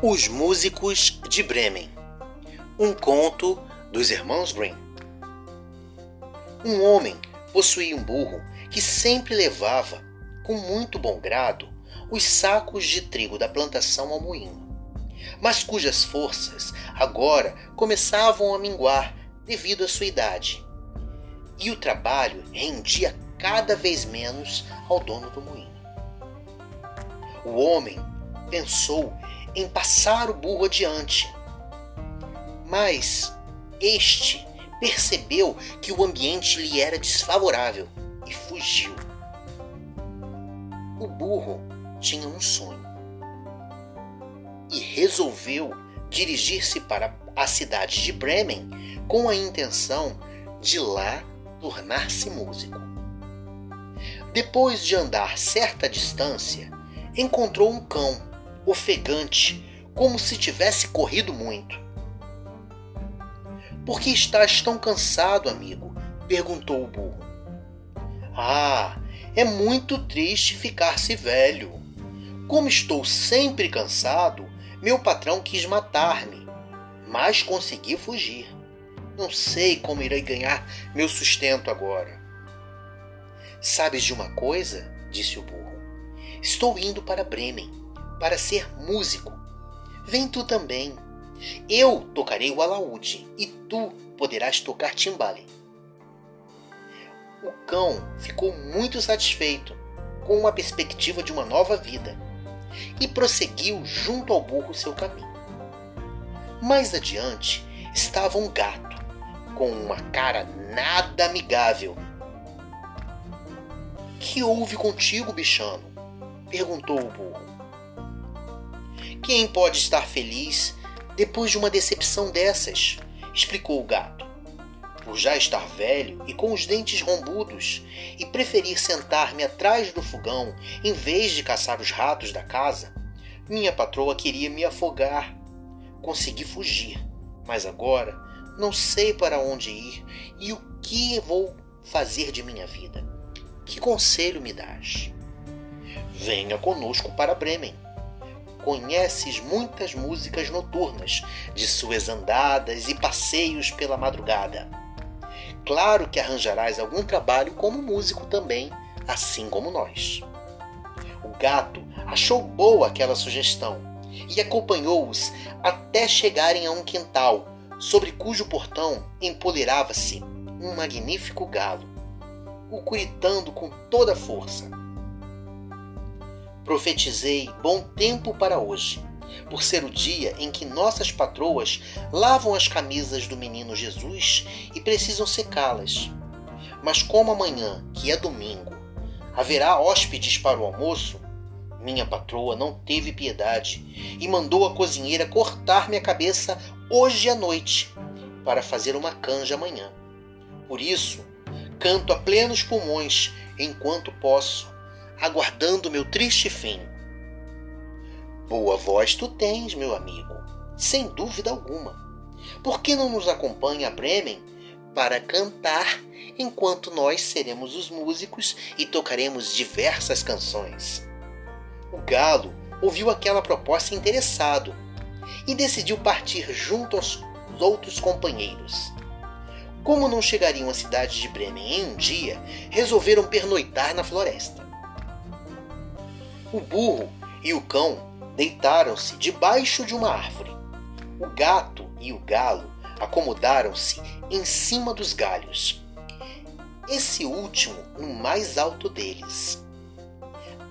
Os Músicos de Bremen Um conto dos Irmãos Grimm Um homem possuía um burro que sempre levava, com muito bom grado, os sacos de trigo da plantação ao moinho, mas cujas forças agora começavam a minguar devido à sua idade. E o trabalho rendia cada vez menos ao dono do moinho. O homem pensou em passar o burro adiante. Mas este percebeu que o ambiente lhe era desfavorável e fugiu. O burro tinha um sonho e resolveu dirigir-se para a cidade de Bremen com a intenção de lá tornar-se músico. Depois de andar certa distância, encontrou um cão ofegante, como se tivesse corrido muito. Por que estás tão cansado, amigo? perguntou o burro. Ah, é muito triste ficar-se velho. Como estou sempre cansado, meu patrão quis matar-me, mas consegui fugir. Não sei como irei ganhar meu sustento agora. Sabes de uma coisa? disse o burro. Estou indo para Bremen para ser músico. Vem tu também. Eu tocarei o alaúde e tu poderás tocar timbale. O cão ficou muito satisfeito com a perspectiva de uma nova vida e prosseguiu junto ao burro seu caminho. Mais adiante estava um gato com uma cara nada amigável. Que houve contigo, bichano? perguntou o burro. Quem pode estar feliz depois de uma decepção dessas? explicou o gato. Por já estar velho e com os dentes rombudos e preferir sentar-me atrás do fogão em vez de caçar os ratos da casa, minha patroa queria me afogar. Consegui fugir, mas agora não sei para onde ir e o que vou fazer de minha vida. Que conselho me dás? Venha conosco para Bremen conheces muitas músicas noturnas, de suas andadas e passeios pela madrugada. Claro que arranjarás algum trabalho como músico também, assim como nós. O gato achou boa aquela sugestão e acompanhou-os até chegarem a um quintal, sobre cujo portão empoleirava-se um magnífico galo, o curitando com toda a força Profetizei bom tempo para hoje, por ser o dia em que nossas patroas lavam as camisas do menino Jesus e precisam secá-las. Mas como amanhã, que é domingo, haverá hóspedes para o almoço, minha patroa não teve piedade e mandou a cozinheira cortar minha cabeça hoje à noite para fazer uma canja amanhã. Por isso, canto a plenos pulmões enquanto posso aguardando meu triste fim. Boa voz tu tens, meu amigo, sem dúvida alguma. Por que não nos acompanha a Bremen para cantar enquanto nós seremos os músicos e tocaremos diversas canções? O galo ouviu aquela proposta interessado e decidiu partir junto aos outros companheiros. Como não chegariam à cidade de Bremen em um dia, resolveram pernoitar na floresta. O burro e o cão deitaram-se debaixo de uma árvore. O gato e o galo acomodaram-se em cima dos galhos. Esse último no mais alto deles.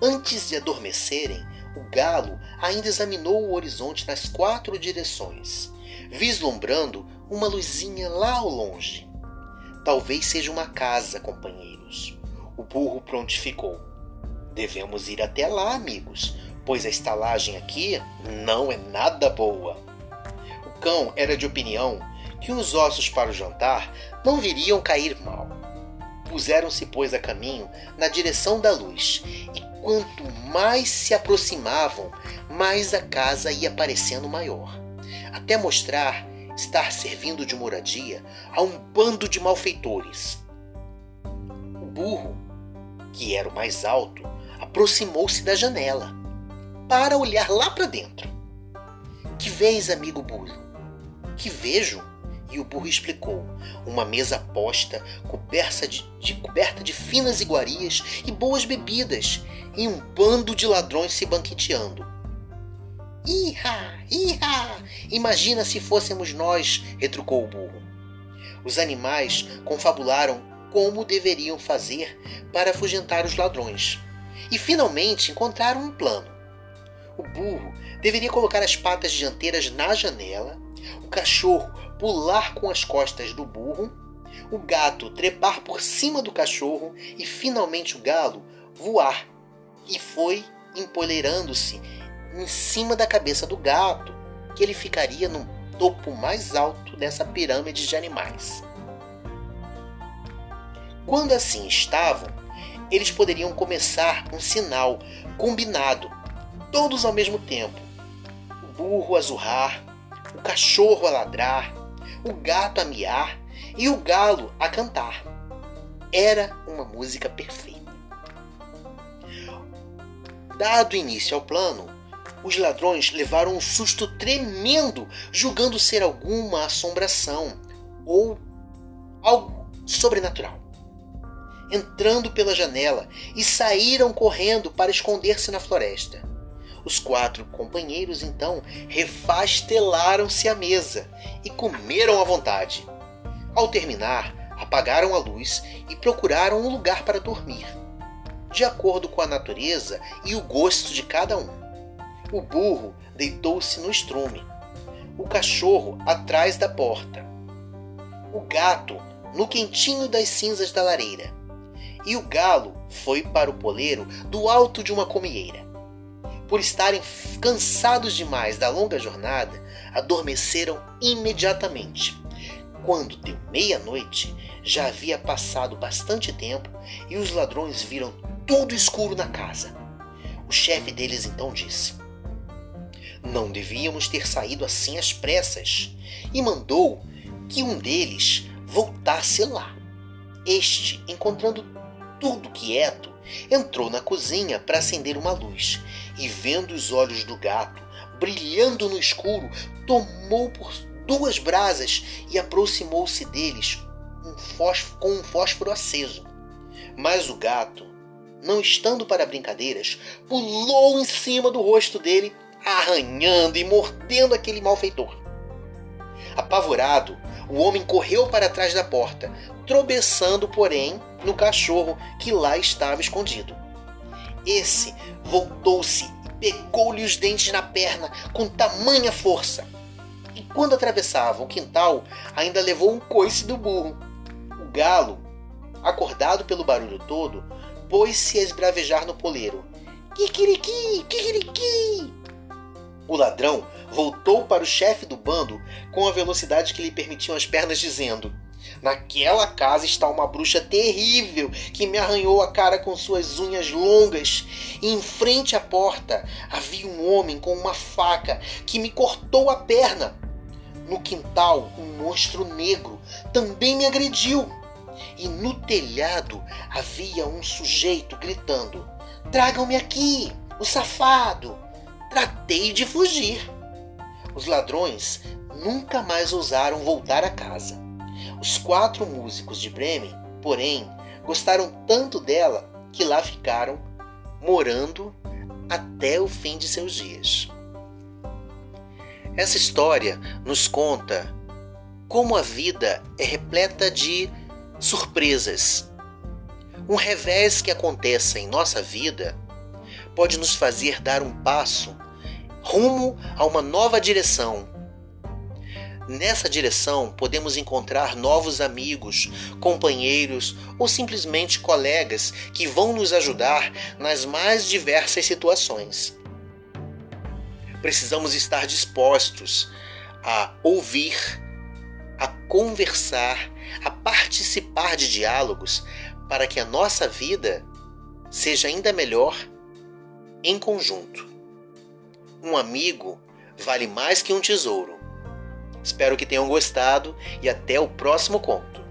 Antes de adormecerem, o galo ainda examinou o horizonte nas quatro direções, vislumbrando uma luzinha lá ao longe. Talvez seja uma casa, companheiros. O burro prontificou. Devemos ir até lá, amigos, pois a estalagem aqui não é nada boa. O cão era de opinião que os ossos para o jantar não viriam cair mal. Puseram-se, pois, a caminho na direção da luz, e quanto mais se aproximavam, mais a casa ia parecendo maior, até mostrar estar servindo de moradia a um bando de malfeitores. O burro, que era o mais alto, aproximou-se da janela para olhar lá para dentro. Que vês, amigo burro? Que vejo? E o burro explicou: uma mesa posta, coberta de, de, coberta de finas iguarias e boas bebidas, e um bando de ladrões se banqueteando. Iha, iha! Imagina se fôssemos nós, retrucou o burro. Os animais confabularam como deveriam fazer para afugentar os ladrões. E finalmente encontraram um plano. O burro deveria colocar as patas dianteiras na janela, o cachorro pular com as costas do burro, o gato trepar por cima do cachorro e finalmente o galo voar. E foi empoleirando-se em cima da cabeça do gato que ele ficaria no topo mais alto dessa pirâmide de animais. Quando assim estavam, eles poderiam começar um sinal combinado, todos ao mesmo tempo. O burro a zurrar, o cachorro a ladrar, o gato a miar e o galo a cantar. Era uma música perfeita. Dado início ao plano, os ladrões levaram um susto tremendo, julgando ser alguma assombração ou algo sobrenatural. Entrando pela janela e saíram correndo para esconder-se na floresta. Os quatro companheiros então refastelaram-se à mesa e comeram à vontade. Ao terminar, apagaram a luz e procuraram um lugar para dormir, de acordo com a natureza e o gosto de cada um. O burro deitou-se no estrume, o cachorro atrás da porta, o gato no quentinho das cinzas da lareira, e o galo foi para o poleiro do alto de uma comieira. Por estarem cansados demais da longa jornada, adormeceram imediatamente. Quando deu meia-noite, já havia passado bastante tempo e os ladrões viram tudo escuro na casa. O chefe deles então disse: Não devíamos ter saído assim às pressas, e mandou que um deles voltasse lá. Este, encontrando tudo quieto, entrou na cozinha para acender uma luz e, vendo os olhos do gato brilhando no escuro, tomou por duas brasas e aproximou-se deles um fósforo, com um fósforo aceso. Mas o gato, não estando para brincadeiras, pulou em cima do rosto dele, arranhando e mordendo aquele malfeitor. Apavorado, o homem correu para trás da porta, tropeçando, porém, no cachorro que lá estava escondido. Esse voltou-se e pegou-lhe os dentes na perna com tamanha força. E quando atravessava o quintal, ainda levou um coice do burro. O galo, acordado pelo barulho todo, pôs-se a esbravejar no poleiro. Kikiriki, kikiriki! O ladrão voltou para o chefe do bando com a velocidade que lhe permitiam as pernas, dizendo: Naquela casa está uma bruxa terrível que me arranhou a cara com suas unhas longas. E em frente à porta havia um homem com uma faca que me cortou a perna. No quintal, um monstro negro também me agrediu. E no telhado havia um sujeito gritando: Tragam-me aqui, o safado! Tratei de fugir. Os ladrões nunca mais ousaram voltar a casa. Os quatro músicos de Bremen, porém, gostaram tanto dela que lá ficaram, morando até o fim de seus dias. Essa história nos conta como a vida é repleta de surpresas. Um revés que aconteça em nossa vida pode nos fazer dar um passo rumo a uma nova direção. Nessa direção, podemos encontrar novos amigos, companheiros ou simplesmente colegas que vão nos ajudar nas mais diversas situações. Precisamos estar dispostos a ouvir, a conversar, a participar de diálogos para que a nossa vida seja ainda melhor em conjunto. Um amigo vale mais que um tesouro. Espero que tenham gostado e até o próximo conto.